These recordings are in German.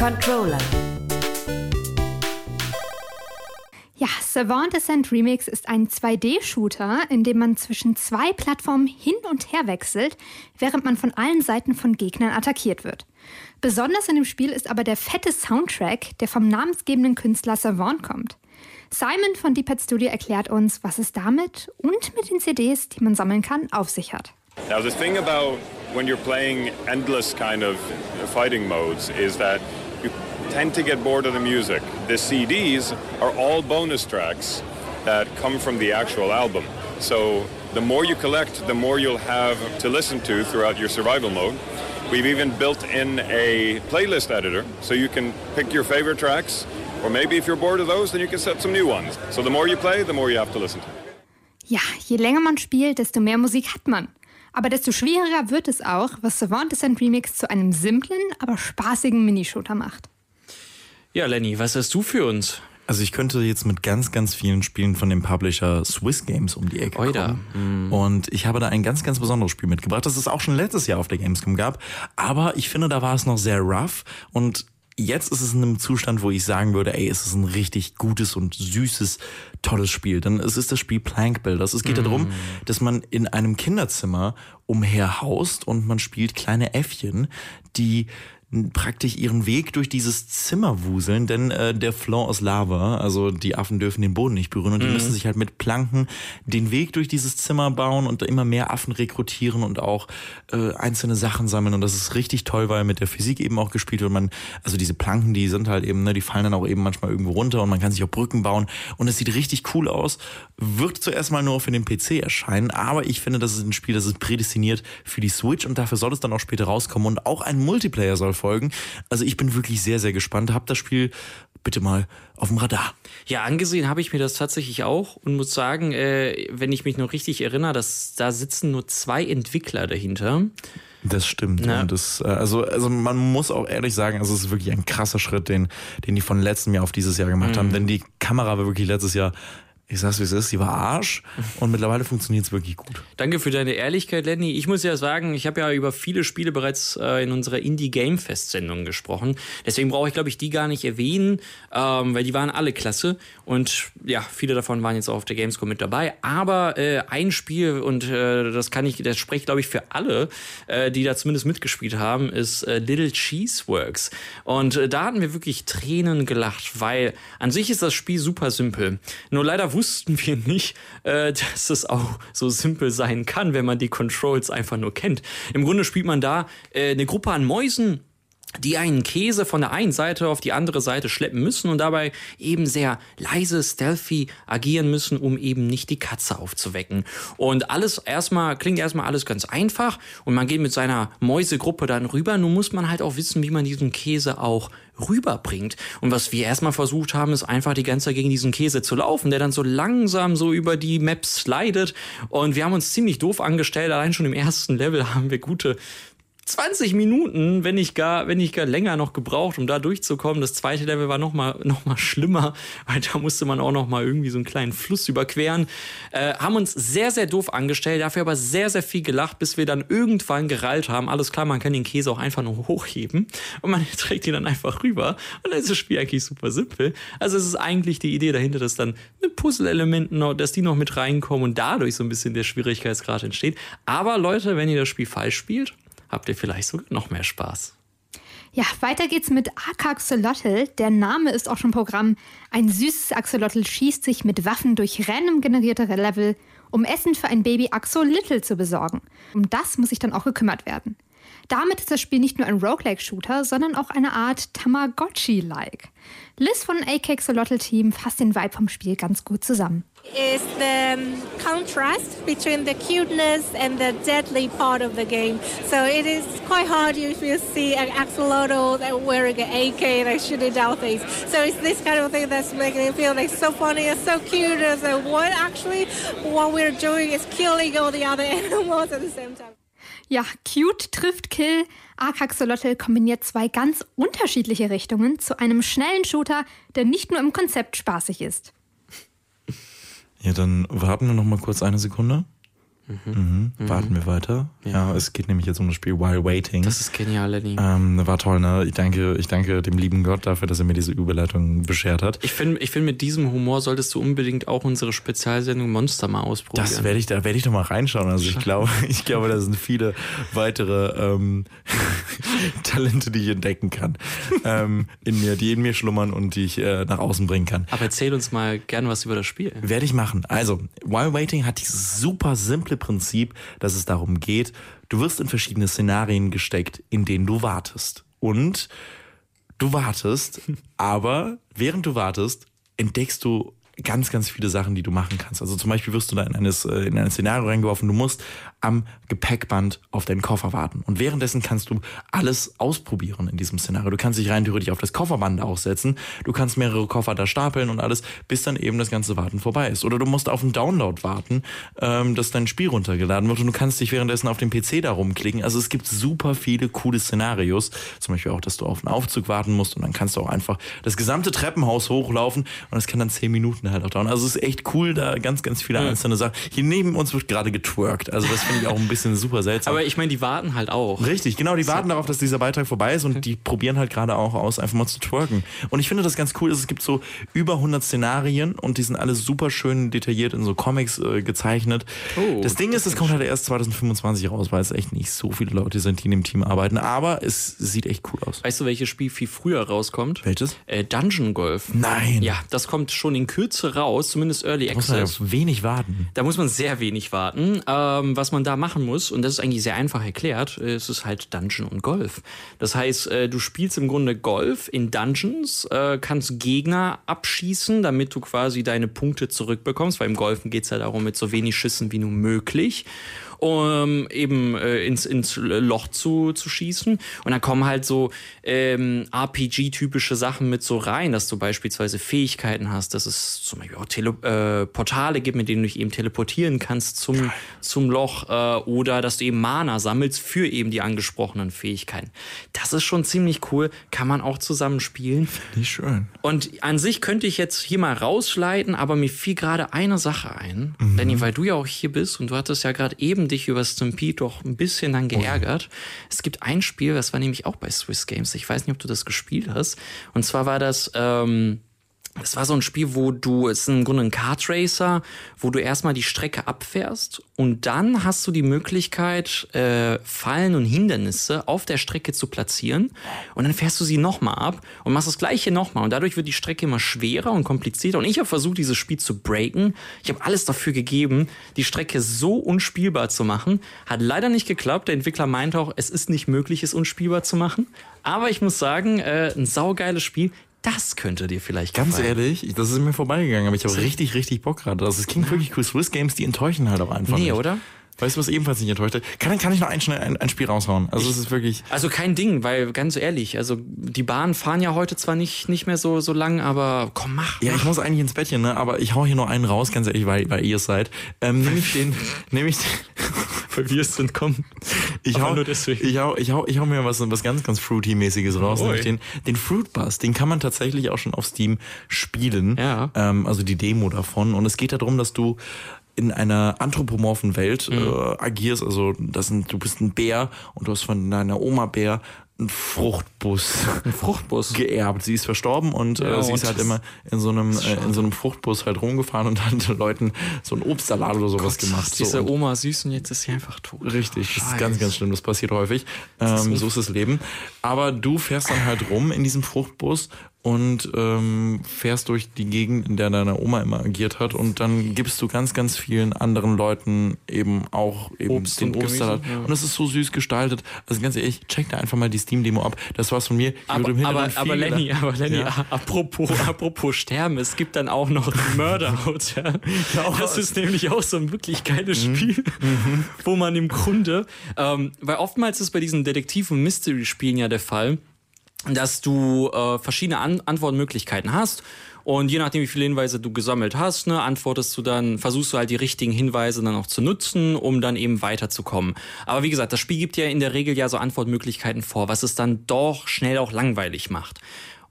Controller. Ja, Savant Ascent Remix ist ein 2D-Shooter, in dem man zwischen zwei Plattformen hin und her wechselt, während man von allen Seiten von Gegnern attackiert wird. Besonders in dem Spiel ist aber der fette Soundtrack, der vom namensgebenden Künstler Savant kommt. Simon von Deepad Studio erklärt uns, was es damit und mit den CDs, die man sammeln kann, auf sich hat. Now the thing about when you're playing endless kind of fighting modes is that tend to get bored of the music. The CDs are all bonus tracks that come from the actual album. So the more you collect, the more you'll have to listen to throughout your survival mode. We've even built in a playlist editor so you can pick your favorite tracks, or maybe if you're bored of those, then you can set some new ones. So the more you play, the more you have to listen. Ja, je länger man spielt, desto mehr Musik hat man. Aber desto schwieriger wird es auch, was Savant Descent Remix zu einem simplen, aber spaßigen Minishooter macht. Ja, Lenny, was hast du für uns? Also ich könnte jetzt mit ganz, ganz vielen Spielen von dem Publisher Swiss Games um die Ecke Oida. kommen. Mhm. Und ich habe da ein ganz, ganz besonderes Spiel mitgebracht, das es auch schon letztes Jahr auf der Gamescom gab. Aber ich finde, da war es noch sehr rough und jetzt ist es in einem Zustand, wo ich sagen würde, ey, es ist ein richtig gutes und süßes, tolles Spiel. Denn es ist das Spiel Plank Builders. Es geht mm. darum, dass man in einem Kinderzimmer umherhaust und man spielt kleine Äffchen, die praktisch ihren Weg durch dieses Zimmer wuseln, denn äh, der Floor ist Lava, also die Affen dürfen den Boden nicht berühren und die mhm. müssen sich halt mit Planken den Weg durch dieses Zimmer bauen und immer mehr Affen rekrutieren und auch äh, einzelne Sachen sammeln und das ist richtig toll, weil mit der Physik eben auch gespielt wird. Man, also diese Planken, die sind halt eben, ne, die fallen dann auch eben manchmal irgendwo runter und man kann sich auch Brücken bauen und es sieht richtig cool aus. Wird zuerst mal nur für den PC erscheinen, aber ich finde, das ist ein Spiel, das ist prädestiniert für die Switch und dafür soll es dann auch später rauskommen und auch ein Multiplayer soll folgen. Also ich bin wirklich sehr, sehr gespannt. Hab das Spiel bitte mal auf dem Radar. Ja, angesehen habe ich mir das tatsächlich auch und muss sagen, äh, wenn ich mich noch richtig erinnere, dass da sitzen nur zwei Entwickler dahinter. Das stimmt. Ja. Und das, äh, also, also man muss auch ehrlich sagen, also es ist wirklich ein krasser Schritt, den, den die von letztem Jahr auf dieses Jahr gemacht mhm. haben. Denn die Kamera war wirklich letztes Jahr ich sag's wie es ist, die war Arsch und mittlerweile funktioniert es wirklich gut. Danke für deine Ehrlichkeit, Lenny. Ich muss ja sagen, ich habe ja über viele Spiele bereits äh, in unserer Indie Game Fest Sendung gesprochen. Deswegen brauche ich, glaube ich, die gar nicht erwähnen, ähm, weil die waren alle klasse und ja, viele davon waren jetzt auch auf der Gamescom mit dabei. Aber äh, ein Spiel und äh, das kann ich, das spricht, glaube ich, für alle, äh, die da zumindest mitgespielt haben, ist äh, Little Cheeseworks. Und äh, da hatten wir wirklich Tränen gelacht, weil an sich ist das Spiel super simpel. Nur leider wussten wir nicht, äh, dass es auch so simpel sein kann, wenn man die Controls einfach nur kennt. Im Grunde spielt man da äh, eine Gruppe an Mäusen die einen Käse von der einen Seite auf die andere Seite schleppen müssen und dabei eben sehr leise, stealthy agieren müssen, um eben nicht die Katze aufzuwecken. Und alles erstmal, klingt erstmal alles ganz einfach und man geht mit seiner Mäusegruppe dann rüber. Nun muss man halt auch wissen, wie man diesen Käse auch rüberbringt. Und was wir erstmal versucht haben, ist einfach die ganze Zeit gegen diesen Käse zu laufen, der dann so langsam so über die Maps slidet. Und wir haben uns ziemlich doof angestellt. Allein schon im ersten Level haben wir gute 20 Minuten, wenn nicht gar, wenn nicht gar länger noch gebraucht, um da durchzukommen. Das zweite Level war noch mal, noch mal schlimmer, weil da musste man auch noch mal irgendwie so einen kleinen Fluss überqueren. Äh, haben uns sehr, sehr doof angestellt, dafür aber sehr, sehr viel gelacht, bis wir dann irgendwann gerallt haben. Alles klar, man kann den Käse auch einfach nur hochheben und man trägt ihn dann einfach rüber. Und dann ist das Spiel eigentlich super simpel. Also es ist eigentlich die Idee dahinter, dass dann mit Puzzle-Elementen dass die noch mit reinkommen und dadurch so ein bisschen der Schwierigkeitsgrad entsteht. Aber Leute, wenn ihr das Spiel falsch spielt, habt ihr vielleicht sogar noch mehr Spaß. Ja, weiter geht's mit Akaxolotl. Der Name ist auch schon Programm. Ein süßes Axolotl schießt sich mit Waffen durch random generierte Level, um Essen für ein Baby Axolotl zu besorgen. Um das muss sich dann auch gekümmert werden. Damit ist das Spiel nicht nur ein Roguelike-Shooter, sondern auch eine Art Tamagotchi-like. Liz von AK Xolotl Team fasst den Vibe vom Spiel ganz gut zusammen. Is the contrast between the cuteness and the deadly part of the game. So it is quite hard if you see an axolotl wearing an AK and shooting down things. So it's this kind of thing that's making it feel like so funny and so cute. And so what actually what we're doing is killing all the other animals at the same time. Ja, Cute trifft Kill. Akaxolotl kombiniert zwei ganz unterschiedliche Richtungen zu einem schnellen Shooter, der nicht nur im Konzept spaßig ist. Ja, dann warten wir noch mal kurz eine Sekunde. Mhm. Warten wir weiter. Ja. es geht nämlich jetzt um das Spiel While Waiting. Das ist genial, Lenny. ähm, war toll, ne? Ich danke, ich danke dem lieben Gott dafür, dass er mir diese Überleitung beschert hat. Ich finde, ich find, mit diesem Humor solltest du unbedingt auch unsere Spezialsendung Monster mal ausprobieren. Das werde ich, da werde ich doch mal reinschauen. Also ich glaube, ich glaube, da sind viele weitere ähm, Talente, die ich entdecken kann ähm, in mir, die in mir schlummern und die ich äh, nach außen bringen kann. Aber erzähl uns mal gerne was über das Spiel. Werde ich machen. Also, While Waiting hat dieses super simple Prinzip, dass es darum geht, du wirst in verschiedene Szenarien gesteckt, in denen du wartest. Und du wartest, aber während du wartest, entdeckst du ganz, ganz viele Sachen, die du machen kannst. Also zum Beispiel wirst du da in, eines, äh, in ein Szenario reingeworfen, du musst am Gepäckband auf deinen Koffer warten. Und währenddessen kannst du alles ausprobieren in diesem Szenario. Du kannst dich rein theoretisch auf das Kofferband aussetzen, du kannst mehrere Koffer da stapeln und alles, bis dann eben das ganze Warten vorbei ist. Oder du musst auf einen Download warten, ähm, dass dein Spiel runtergeladen wird und du kannst dich währenddessen auf dem PC da rumklicken. Also es gibt super viele coole Szenarios. Zum Beispiel auch, dass du auf einen Aufzug warten musst und dann kannst du auch einfach das gesamte Treppenhaus hochlaufen und das kann dann zehn Minuten halt auch dauern. Also es ist echt cool, da ganz, ganz viele einzelne Sachen. Hier neben uns wird gerade getwerkt. Also das finde ich auch ein bisschen super seltsam. Aber ich meine, die warten halt auch. Richtig, genau, die warten darauf, dass dieser Beitrag vorbei ist und die probieren halt gerade auch aus, einfach mal zu twerken. Und ich finde das ganz cool, es gibt so über 100 Szenarien und die sind alle super schön detailliert in so Comics äh, gezeichnet. Oh, das Ding ist, es kommt halt erst 2025 raus, weil es echt nicht so viele Leute sind, die in dem Team arbeiten, aber es sieht echt cool aus. Weißt du, welches Spiel viel früher rauskommt? Welches? Äh, Dungeon Golf. Nein. Ja, das kommt schon in Kürze raus, zumindest Early Muss man ja Access. wenig warten. Da muss man sehr wenig warten. Ähm, was man da machen muss, und das ist eigentlich sehr einfach erklärt, es ist halt Dungeon und Golf. Das heißt, äh, du spielst im Grunde Golf in Dungeons, äh, kannst Gegner abschießen, damit du quasi deine Punkte zurückbekommst, weil im Golfen geht es ja darum, mit so wenig Schüssen wie nur möglich um eben äh, ins, ins Loch zu, zu schießen. Und dann kommen halt so ähm, RPG-typische Sachen mit so rein, dass du beispielsweise Fähigkeiten hast, dass es zum Beispiel auch Tele äh, Portale gibt, mit denen du dich eben teleportieren kannst zum, zum Loch äh, oder dass du eben Mana sammelst für eben die angesprochenen Fähigkeiten. Das ist schon ziemlich cool, kann man auch zusammenspielen. Nicht schön. Und an sich könnte ich jetzt hier mal rausschleiten, aber mir fiel gerade eine Sache ein. Mhm. Lenny, weil du ja auch hier bist und du hattest ja gerade eben dich über Stampede doch ein bisschen dann geärgert. Es gibt ein Spiel, das war nämlich auch bei Swiss Games. Ich weiß nicht, ob du das gespielt hast. Und zwar war das, ähm, das war so ein Spiel, wo du, es ist im Grunde ein Kart Racer, wo du erstmal die Strecke abfährst und dann hast du die Möglichkeit, äh, Fallen und Hindernisse auf der Strecke zu platzieren und dann fährst du sie nochmal ab und machst das gleiche nochmal und dadurch wird die Strecke immer schwerer und komplizierter und ich habe versucht, dieses Spiel zu breaken. Ich habe alles dafür gegeben, die Strecke so unspielbar zu machen. Hat leider nicht geklappt. Der Entwickler meinte auch, es ist nicht möglich, es unspielbar zu machen. Aber ich muss sagen, äh, ein saugeiles Spiel. Das könnte dir vielleicht Ganz gefallen. ehrlich, ich- das ist mir vorbeigegangen, aber ich habe richtig, richtig Bock gerade. Das klingt wirklich cool. Swiss Games, die enttäuschen halt auch einfach Nee, nicht. oder? Weißt du, was ebenfalls nicht enttäuscht hat? Kann, kann ich noch ein, ein, ein Spiel raushauen? Also es ist wirklich... Also kein Ding, weil ganz ehrlich, also die Bahnen fahren ja heute zwar nicht, nicht mehr so, so lang, aber komm, mach. Ja, ich muss eigentlich ins Bettchen, ne? aber ich hau hier nur einen raus, ganz ehrlich, weil, weil ihr es seid. Ähm, nämlich den... nämlich weil wir es sind, komm. Ich hau. Ich hau, ich hau, ich hau mir was, was ganz, ganz Fruity-mäßiges raus. Nämlich den, den Fruit Bus. Den kann man tatsächlich auch schon auf Steam spielen. Ja. Ähm, also die Demo davon. Und es geht darum, dass du in einer anthropomorphen Welt Mhm. äh, agierst. Also das sind, du bist ein Bär und du hast von deiner Oma Bär einen Fruchtbus Ein Fruchtbus. geerbt. Sie ist verstorben und Ja, äh, sie und ist halt das- immer in so einem äh, in so einem Fruchtbus halt rumgefahren und hat den Leuten so einen Obstsalat oder sowas gemacht. So, Diese Oma süß und jetzt ist sie einfach tot. Richtig, das ist Scheiße. ganz, ganz schlimm. Das passiert häufig. ist Ähm, so- so ist das Leben. Aber du fährst dann halt rum in diesem Fruchtbus und ähm, fährst durch die Gegend, in der deine Oma immer agiert hat. Und dann gibst du ganz, ganz vielen anderen Leuten eben auch eben Obst den und Gemüse, Obstsalat. ja. Und es ist so süß gestaltet. Also ganz ehrlich, check da einfach mal die Steam-Demo ab. Das war's von mir. Ich Aber, aber, aber Lenny, aber Lenny, Ja. apropos, apropos Sterben, es gibt dann auch noch Murder Hotel. Das ist nämlich auch so ein wirklich geiles Mhm. Spiel, wo man im Grunde, ähm, weil oftmals ist bei diesen Detektiv- und Mystery-Spielen ja der Fall, dass du äh, verschiedene An Antwortmöglichkeiten hast. Und je nachdem, wie viele Hinweise du gesammelt hast, ne, antwortest du dann, versuchst du halt die richtigen Hinweise dann auch zu nutzen, um dann eben weiterzukommen. Aber wie gesagt, das Spiel gibt ja in der Regel ja so Antwortmöglichkeiten vor, was es dann doch schnell auch langweilig macht.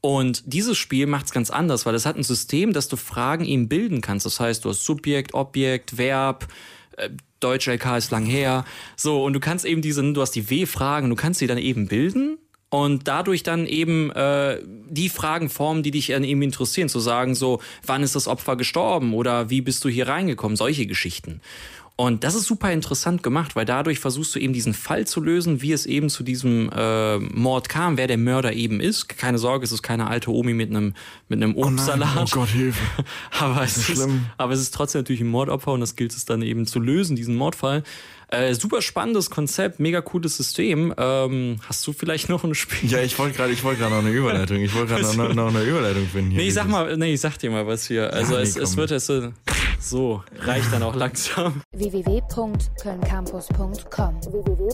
Und dieses Spiel macht es ganz anders, weil es hat ein System, dass du Fragen eben bilden kannst. Das heißt, du hast Subjekt, Objekt, Verb, äh, Deutsch LK ist lang her. So, und du kannst eben diese, du hast die W-Fragen, du kannst sie dann eben bilden und dadurch dann eben äh, die Fragen formen, die dich dann eben interessieren, zu sagen so, wann ist das Opfer gestorben oder wie bist du hier reingekommen, solche Geschichten. Und das ist super interessant gemacht, weil dadurch versuchst du eben diesen Fall zu lösen, wie es eben zu diesem äh, Mord kam, wer der Mörder eben ist. Keine Sorge, es ist keine alte Omi mit einem mit einem Obstsalat. Oh, nein, oh Gott, Hilfe. aber, es ist, ist aber es ist trotzdem natürlich ein Mordopfer und das gilt es dann eben zu lösen, diesen Mordfall. Äh, super spannendes Konzept, mega cooles System. Ähm, hast du vielleicht noch ein Spiel? Ja, ich wollte gerade, ich wollte gerade noch eine Überleitung. Ich wollte gerade noch, noch, eine Überleitung finden. Hier nee, ich sag mal, nee, ich sag dir mal was hier. Also ja, nee, es, es wird es so reicht dann auch langsam. www.kölncampus.com www